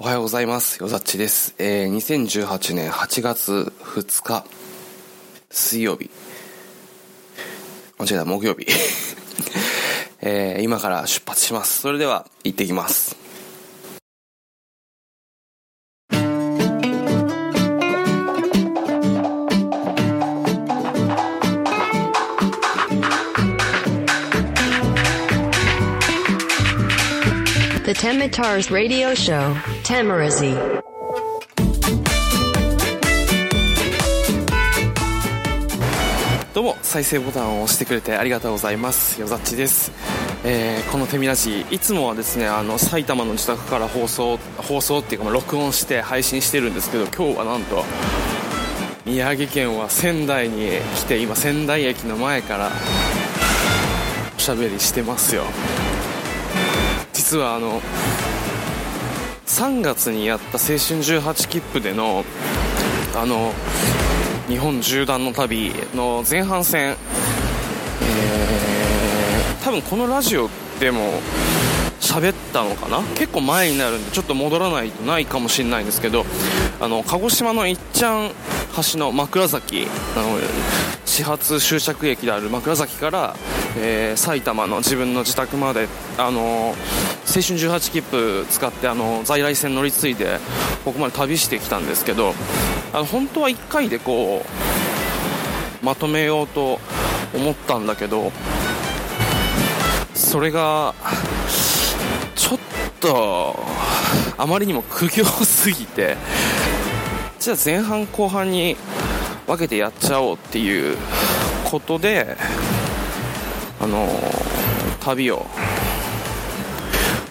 おはようございます。よざっちです。えー、2018年8月2日、水曜日。間違えた、木曜日。えー、今から出発します。それでは、行ってきます。The Temitars Radio Show, Tamarazi. どうも、再生ボタンを押してくれてありがとうございます。よざっちです。えーこの手ミラジいつもはですね、あの、埼玉の自宅から放送、放送っていうか、録音して配信してるんですけど、今日はなんと、宮城県は仙台に来て、今仙台駅の前から、おしゃべりしてますよ。実はあの、3月にやった青春18切符での、あの、日本縦断の旅の前半戦、えー、多分このラジオでも喋ったのかな？結構前になるんでちょっと戻らないとないかもしれないんですけどあの鹿児島のいっちゃん橋の枕崎あの始発終着駅である枕崎から、えー埼玉の自分の自宅まであの青春18切符使ってあの在来線乗り継いでここまで旅してきたんですけどあの本当は1回でこうまとめようと思ったんだけどそれがちょっとあまりにも苦行すぎてじゃあ前半後半に分けてやっちゃおうっていうことであの旅を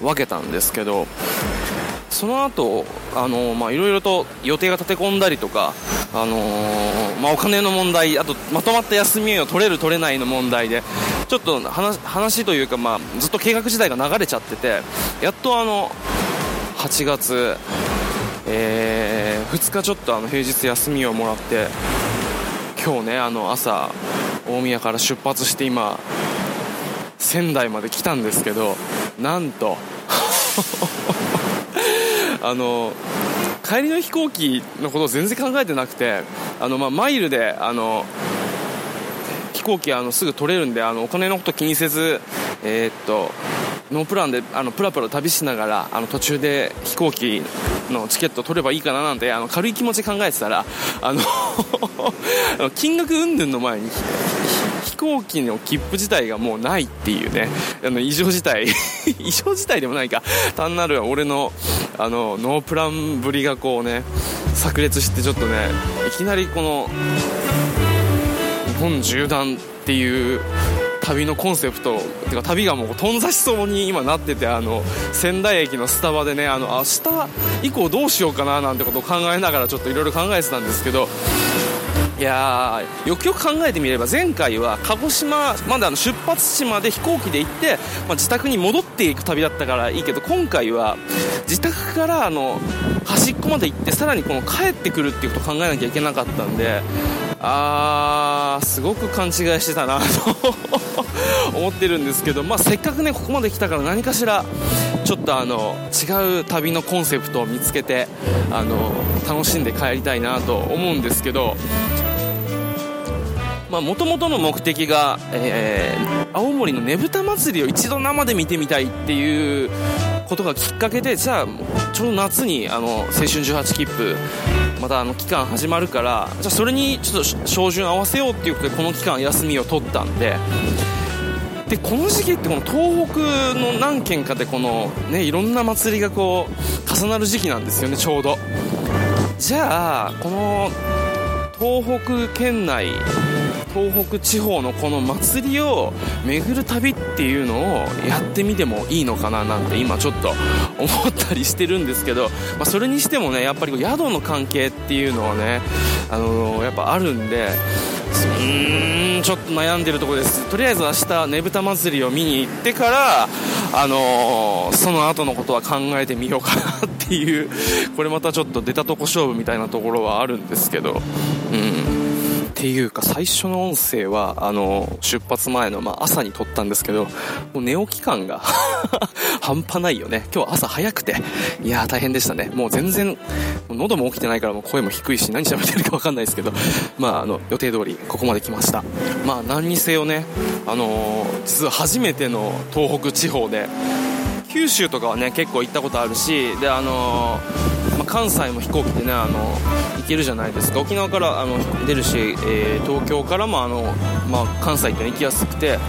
分けたんですけどその後あのまあいろいろと予定が立て込んだりとかあのーまあ、お金の問題あとまとまった休みを取れる取れないの問題でちょっと話話というか、まあ、ずっと計画自体が流れちゃっててやっとあの8月、え2日ちょっとあの平日休みをもらって今日ねあの朝大宮から出発して今仙台まで来たんですけどなんと あの帰りの飛行機のことを全然考えてなくてあの、まあ、マイルであの飛行機あのすぐ取れるんであのお金のこと気にせず、えーっとノープランであのプラプラ旅しながらあの途中で飛行機のチケット取ればいいかななんてあの軽い気持ち考えてたらあの 金額云々の前に飛行機の切符自体がもうないっていうね。あの異常事態。異常事態でもないか。単なる俺のあのノープランぶりがこうね炸裂してちょっとねいきなりこの日本縦断っていう旅のコンセプトてか旅がもう頓挫しそうに今なっててあの仙台駅のスタバでねあの明日以降どうしようかななんてことを考えながらちょっといろいろ考えてたんですけどいやよくよく考えてみれば前回は鹿児島まであの出発地まで飛行機で行って、まあ、自宅に戻っていく旅だったからいいけど今回は自宅からあの端っこまで行ってさらにこの帰ってくるっていうことを考えなきゃいけなかったんであーすごく勘違いしてたなと 思ってるんですけど、まあ、せっかくねここまで来たから何かしらちょっとあの違う旅のコンセプトを見つけてあの楽しんで帰りたいなと思うんですけどもともとの目的が、えー青森のねぶた祭りを一度生で見てみたいっていうことがきっかけでじゃあちょうど夏にあの青春18切符またあの期間始まるからじゃあそれにちょっと照準合わせようっていうことでこの期間休みを取ったんででこの時期ってこの東北の何県かでこの、ね、いろんな祭りがこう重なる時期なんですよねちょうど。じゃあこの東北県内東北地方のこの祭りを巡る旅っていうのをやってみてもいいのかななんて今ちょっと思ったりしてるんですけど、まあ、それにしてもねやっぱり宿の関係っていうのはね、あのーやっぱあるんでうーんちょっと悩んでるとこです。とりあえず明日ねぶた祭りを見に行ってから、あのーその後のことは考えてみようかなっていうこれまたちょっと出たとこ勝負みたいなところはあるんですけどうん。ていうか最初の音声はあの出発前の、まあ、朝に撮ったんですけどもう寝起き感が 半端ないよね。今日朝早くて。いやー大変でしたね。もう全然喉も起きてないからもう声も低いし何喋ってるか分かんないですけどまああの予定通りここまで来ました。まあ何にせよねあのー実は初めての東北地方で九州とかはね結構行ったことあるしであのーまあ、関西も飛行機でねあの行けるじゃないですか。沖縄からあの出るし、えー東京からもあの、まあ、関西って行きやすくて。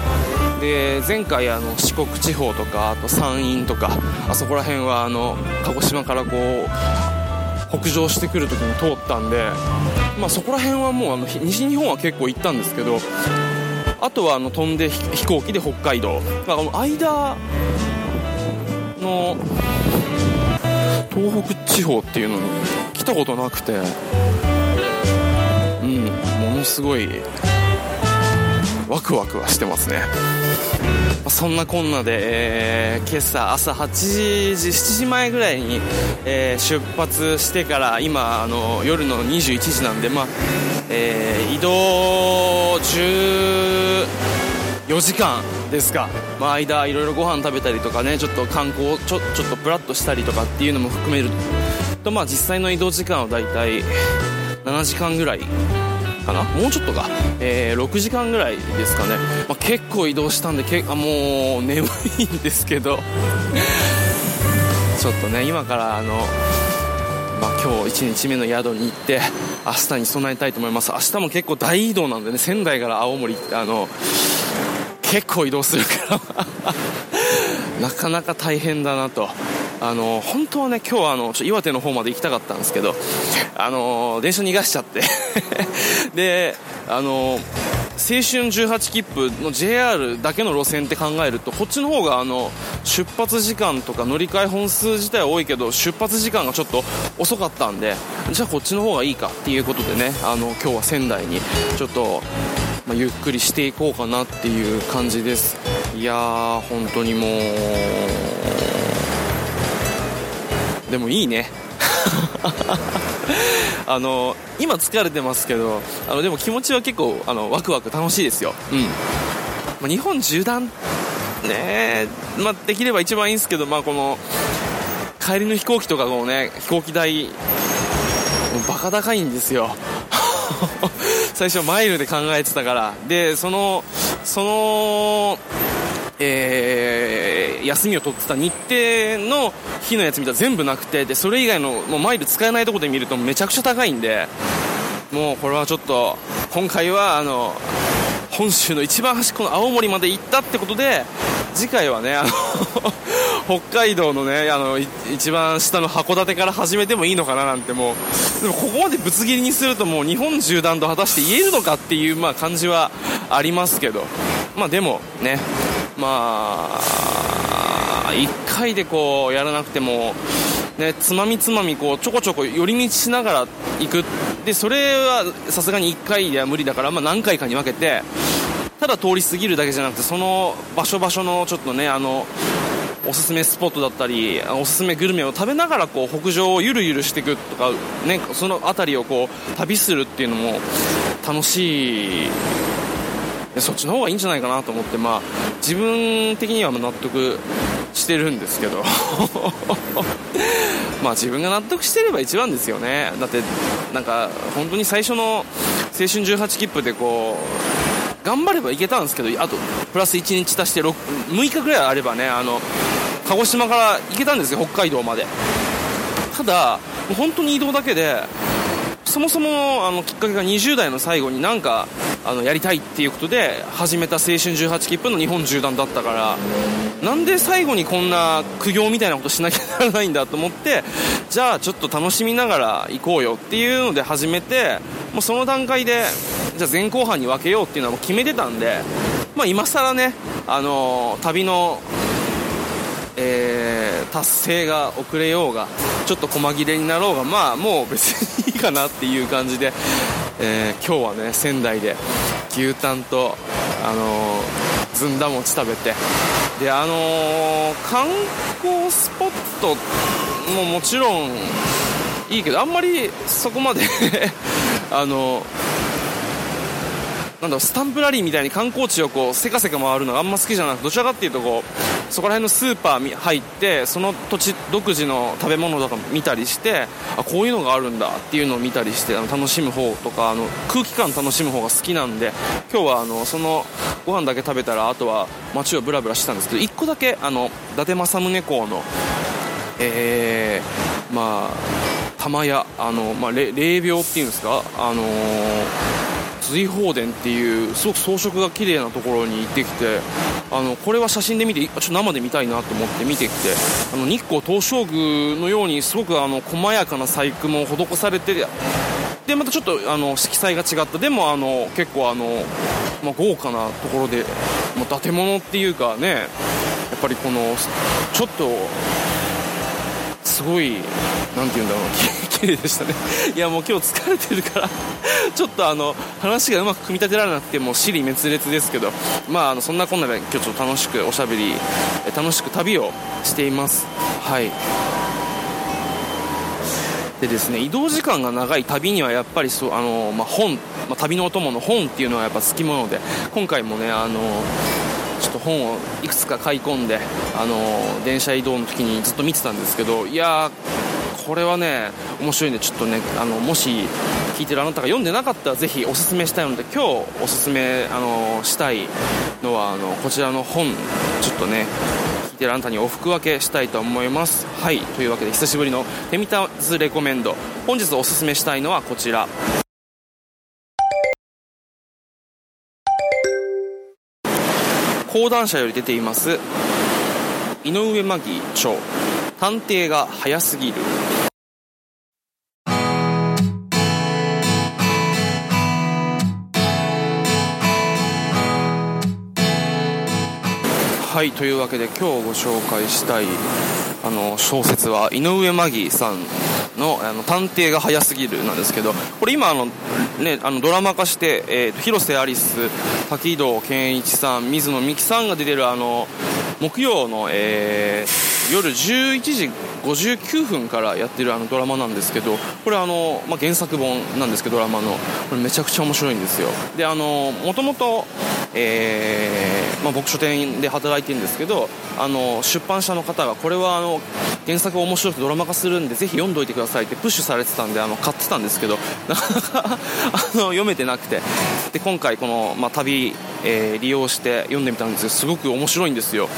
で前回あの四国地方とかあと山陰とかあそこら辺はあの鹿児島からこう北上してくる時に通ったんで、まあ、そこら辺はもうあの西日本は結構行ったんですけどあとはあの飛んで飛飛行機で北海道、まあ、この間の東北地方っていうのに来たことなくてうんものすごいワクワクはしてますね。そんなこんなで、えー今朝朝8時7時前ぐらいに、えー出発してから今あの夜の21時なんでまあ、えー移動4時間ですか、まあ、間いろいろご飯食べたりとかねちょっと観光ちょちょっとプラッとしたりとかっていうのも含めると。まあ実際の移動時間はだいたい7時間ぐらいかな。もうちょっとか、えー6時間ぐらいですかね、まあ、結構移動したんでけあもう眠いんですけど。ちょっとね今からあのまあ、今日1日目の宿に行って明日に備えたいと思います。明日も結構大移動なんでね仙台から青森ってあの結構移動するから。なかなか大変だなと。あの本当はね今日はあのちょ岩手の方まで行きたかったんですけどあの電車逃がしちゃって。であの青春18切符の JR だけの路線って考えるとこっちの方があの出発時間とか乗り換え本数自体は多いけど出発時間がちょっと遅かったんでじゃあこっちの方がいいかっていうことでねあの今日は仙台にちょっと、まあ、ゆっくりしていこうかなっていう感じです。いやー本当にもう。でもいいね。あの今疲れてますけどあのでも気持ちは結構あのワクワク楽しいですよ、うん。まあ、日本縦断ねまあ、できれば一番いいんですけど、まあ、この帰りの飛行機とかのね飛行機代バカ高いんですよ最初マイルで考えてたから。でそのそのえー休みを取ってた日程の日のやつ見たら全部なくて。でそれ以外のもうマイル使えないとこで見るとめちゃくちゃ高いんで。もうこれはちょっと今回はあの本州の一番端っこの青森まで行ったってことで次回はねあの 北海道のねあの一番下の函館から始めてもいいのかななんてもうでもここまでぶつ切りにするともう日本縦断と果たして言えるのかっていう、まあ、感じはありますけど。まあでもねまあ1回でこうやらなくてもね、つまみつまみこうちょこちょこ寄り道しながら行く。でそれはさすがに1回では無理だから、まあ、何回かに分けてただ通り過ぎるだけじゃなくてその場所場所のちょっとねあのおすすめスポットだったりおすすめグルメを食べながらこう北上をゆるゆるしていくとか、ね、その辺りをこう旅するっていうのも楽しい。そっちの方がいいんじゃないかなと思って、まあ、自分的には納得してるんですけど。まあ自分が納得してれば一番ですよね。だってなんか本当に最初の青春18切符でこう頑張ればいけたんですけどあとプラス1日足して 6, 6日ぐらいあればねあの鹿児島から行けたんですよ北海道まで。ただもう本当に移動だけでそもそもあのきっかけが20代の最後になんかあのやりたいっていうことで始めた青春18切符の日本縦断だったからなんで最後にこんな苦行みたいなことしなきゃならないんだと思ってじゃあちょっと楽しみながら行こうよっていうので始めてもうその段階でじゃあ前後半に分けようっていうのはもう決めてたんで、まあ、今更ね、あの旅のえー達成が遅れようがちょっと細切れになろうがまあもう別にいいかなっていう感じで、えー今日はね仙台で牛タンと、あのーずんだ餅食べてであのー観光スポットももちろんいいけどあんまりそこまで あのなんだろうスタンプラリーみたいに観光地をこうせかせか回るのがあんま好きじゃなくどちらかっていうとこうそこら辺のスーパーに入ってその土地独自の食べ物とか見たりしてあこういうのがあるんだっていうのを見たりしてあの楽しむ方とかあの空気感楽しむ方が好きなんで今日はあのそのご飯だけ食べたらあとは街をブラブラしてたんですけど1個だけあの伊達政宗公のえー、まあ玉屋あの、まあ、霊廟っていうんですか？あの随宝殿っていうすごく装飾が綺麗なところに行ってきてあのこれは写真で見てちょっと生で見たいなと思って見てきてあの日光東照宮のようにすごくあの細やかな細工も施されてでまたちょっとあの色彩が違った。でもあの結構あの、まあ、豪華なところでもう建物っていうかねやっぱりこのちょっとすごいなんて言うんだろう 綺麗でしたね。いやもう今日疲れてるから ちょっとあの話がうまく組み立てられなくてもう尻滅裂ですけどまああのそんなこんなで今日ちょっと楽しくおしゃべり楽しく旅をしています。はい。でですね移動時間が長い旅にはやっぱりそうあの、まあ、本、まあ、旅のお供の本っていうのはやっぱ好きもので今回もねあのと本をいくつか買い込んであの電車移動の時にずっと見てたんですけどいやこれはね面白いんでちょっとねあのもし聞いてるあなたが読んでなかったらぜひおすすめしたいので今日おすすめあのしたいのはあのこちらの本ちょっとね聞いてるあなたにお服分けしたいと思います。はいというわけで久しぶりの「テミタズレコメンド」本日おすすめしたいのはこちら。講談社より出ています井上真紀著。探偵が早すぎる。はいというわけで今日ご紹介したいあの小説は井上真紀さんのあの探偵が早すぎるなんですけどこれ今あの、ね、あのドラマ化して、えーと、広瀬アリス滝戸健一さん水野美紀さんが出てるあの木曜の、えー、夜11時59分からやってるあのドラマなんですけどこれあの、まあ、原作本なんですけどドラマの。これめちゃくちゃ面白いんですよ。であのもともとえま、僕書店で働いてるんですけどあの出版社の方がこれはあの原作面白くてドラマ化するんでぜひ読んどいてくださいってプッシュされてたんであの買ってたんですけどなかなかあの読めてなくて。で今回この、まあ、旅、えー、利用して読んでみたんですがすごく面白いんですよ。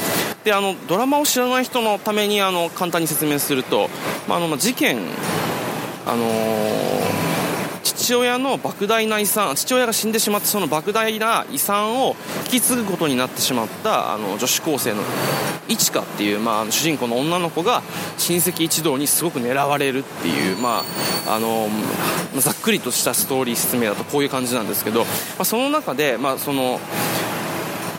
であのドラマを知らない人のためにあの簡単に説明すると、まあ、あの事件あのー父親の莫大な遺産父親が死んでしまってその莫大な遺産を引き継ぐことになってしまったあの女子高生のいちかっていう、まあ、主人公の女の子が親戚一同にすごく狙われるっていう、まあ、あのざっくりとしたストーリー説明だとこういう感じなんですけど、まあ、その中で、まあ、その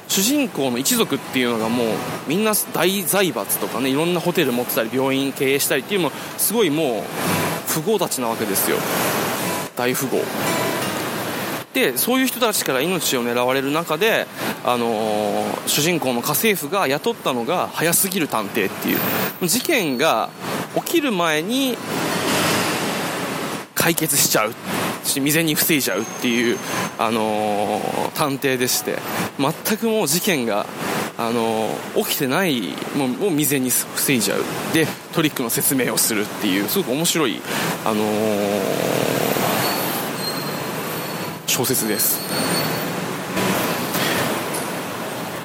主人公の一族っていうのがもうみんな大財閥とかねいろんなホテル持ってたり病院経営したりっていうのもすごいもう富豪たちなわけですよ。大富豪。でそういう人たちから命を狙われる中で、あのー、主人公の家政婦が雇ったのが早すぎる探偵っていう。事件が起きる前に解決しちゃう。未然に防いじゃうっていう、あのー、探偵でして。全くもう事件が、あのー、起きてないもうもう未然に防いじゃう。でトリックの説明をするっていうすごく面白い、あのー小説です。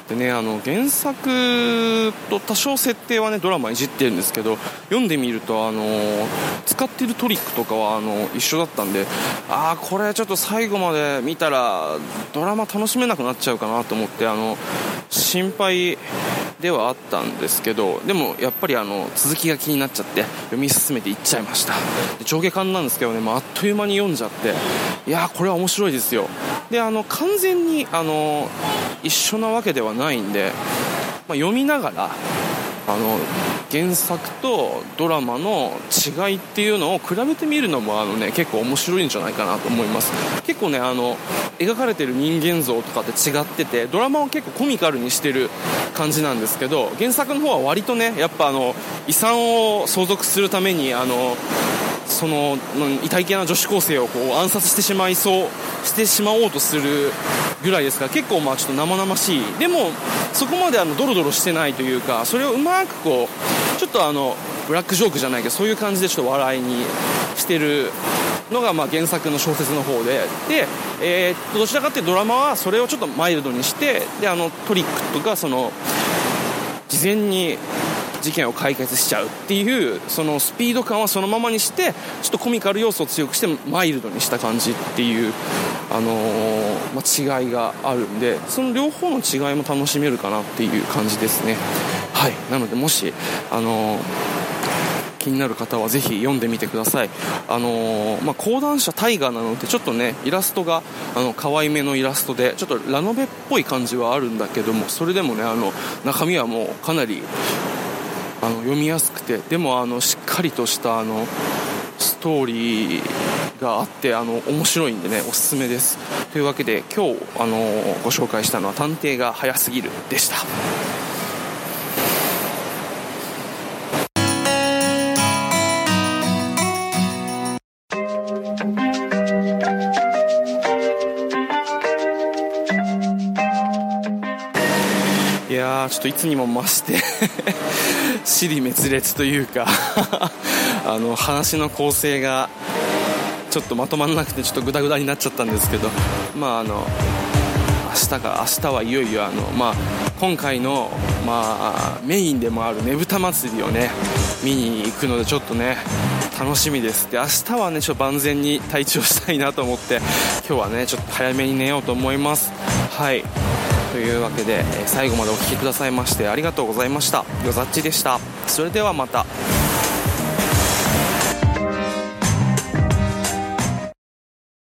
でねあの原作と多少設定はねドラマいじってるんですけど読んでみるとあの使ってるトリックとかはあの一緒だったんでああこれちょっと最後まで見たらドラマ楽しめなくなっちゃうかなと思ってあの心配ではあったんですけどでもやっぱりあの続きが気になっちゃって読み進めていっちゃいました。で上下巻なんですけどねもうあっという間に読んじゃっていやこれは面白いですよ。であの完全にあの一緒なわけではないんで、まあ、読みながらあの原作とドラマの違いっていうのを比べてみるのもあの、ね、結構面白いんじゃないかなと思います。結構ねあの描かれてる人間像とかって違っててドラマを結構コミカルにしてる感じなんですけど原作の方は割とねやっぱあの遺産を相続するためにあのその痛い系な女子高生をこう暗殺してしまいそうしてしまおうとするぐらいですから結構まあちょっと生々しい。でもそこまであのドロドロしてないというかそれをうまくこうちょっとあのブラックジョークじゃないけどそういう感じでちょっと笑いにしてるのがまあ原作の小説の方で。で、えー、っとどちらかというとドラマはそれをちょっとマイルドにしてであのトリックとかその事前に事件を解決しちゃうっていうそのスピード感はそのままにしてちょっとコミカル要素を強くしてマイルドにした感じっていう、あのー、まあ、違いがあるんでその両方の違いも楽しめるかなっていう感じですね。はい。なのでもしあのー気になる方はぜひ読んでみてください、あのー、まあ、講談社タイガーなのでちょっとねイラストがあの可愛めのイラストでちょっとラノベっぽい感じはあるんだけどもそれでもねあの中身はもうかなりあの読みやすくてでもあのしっかりとしたあのストーリーがあってあの面白いんでねおすすめです。というわけで今日あのご紹介したのは「探偵が早すぎる」でした。っといつにも増して 尻滅裂というか あの話の構成がちょっとまとまらなくてちょっとグダグダになっちゃったんですけどまああの明日か明日はいよいよあの、まあ、今回の、まあ、メインでもあるねぶた祭りをね見に行くのでちょっとね楽しみです。で明日はねちょっと万全に体調したいなと思って今日はねちょっと早めに寝ようと思います。はい。というわけで、え最後までお聴きくださいましてありがとうございました。よざっちでした。それではまた。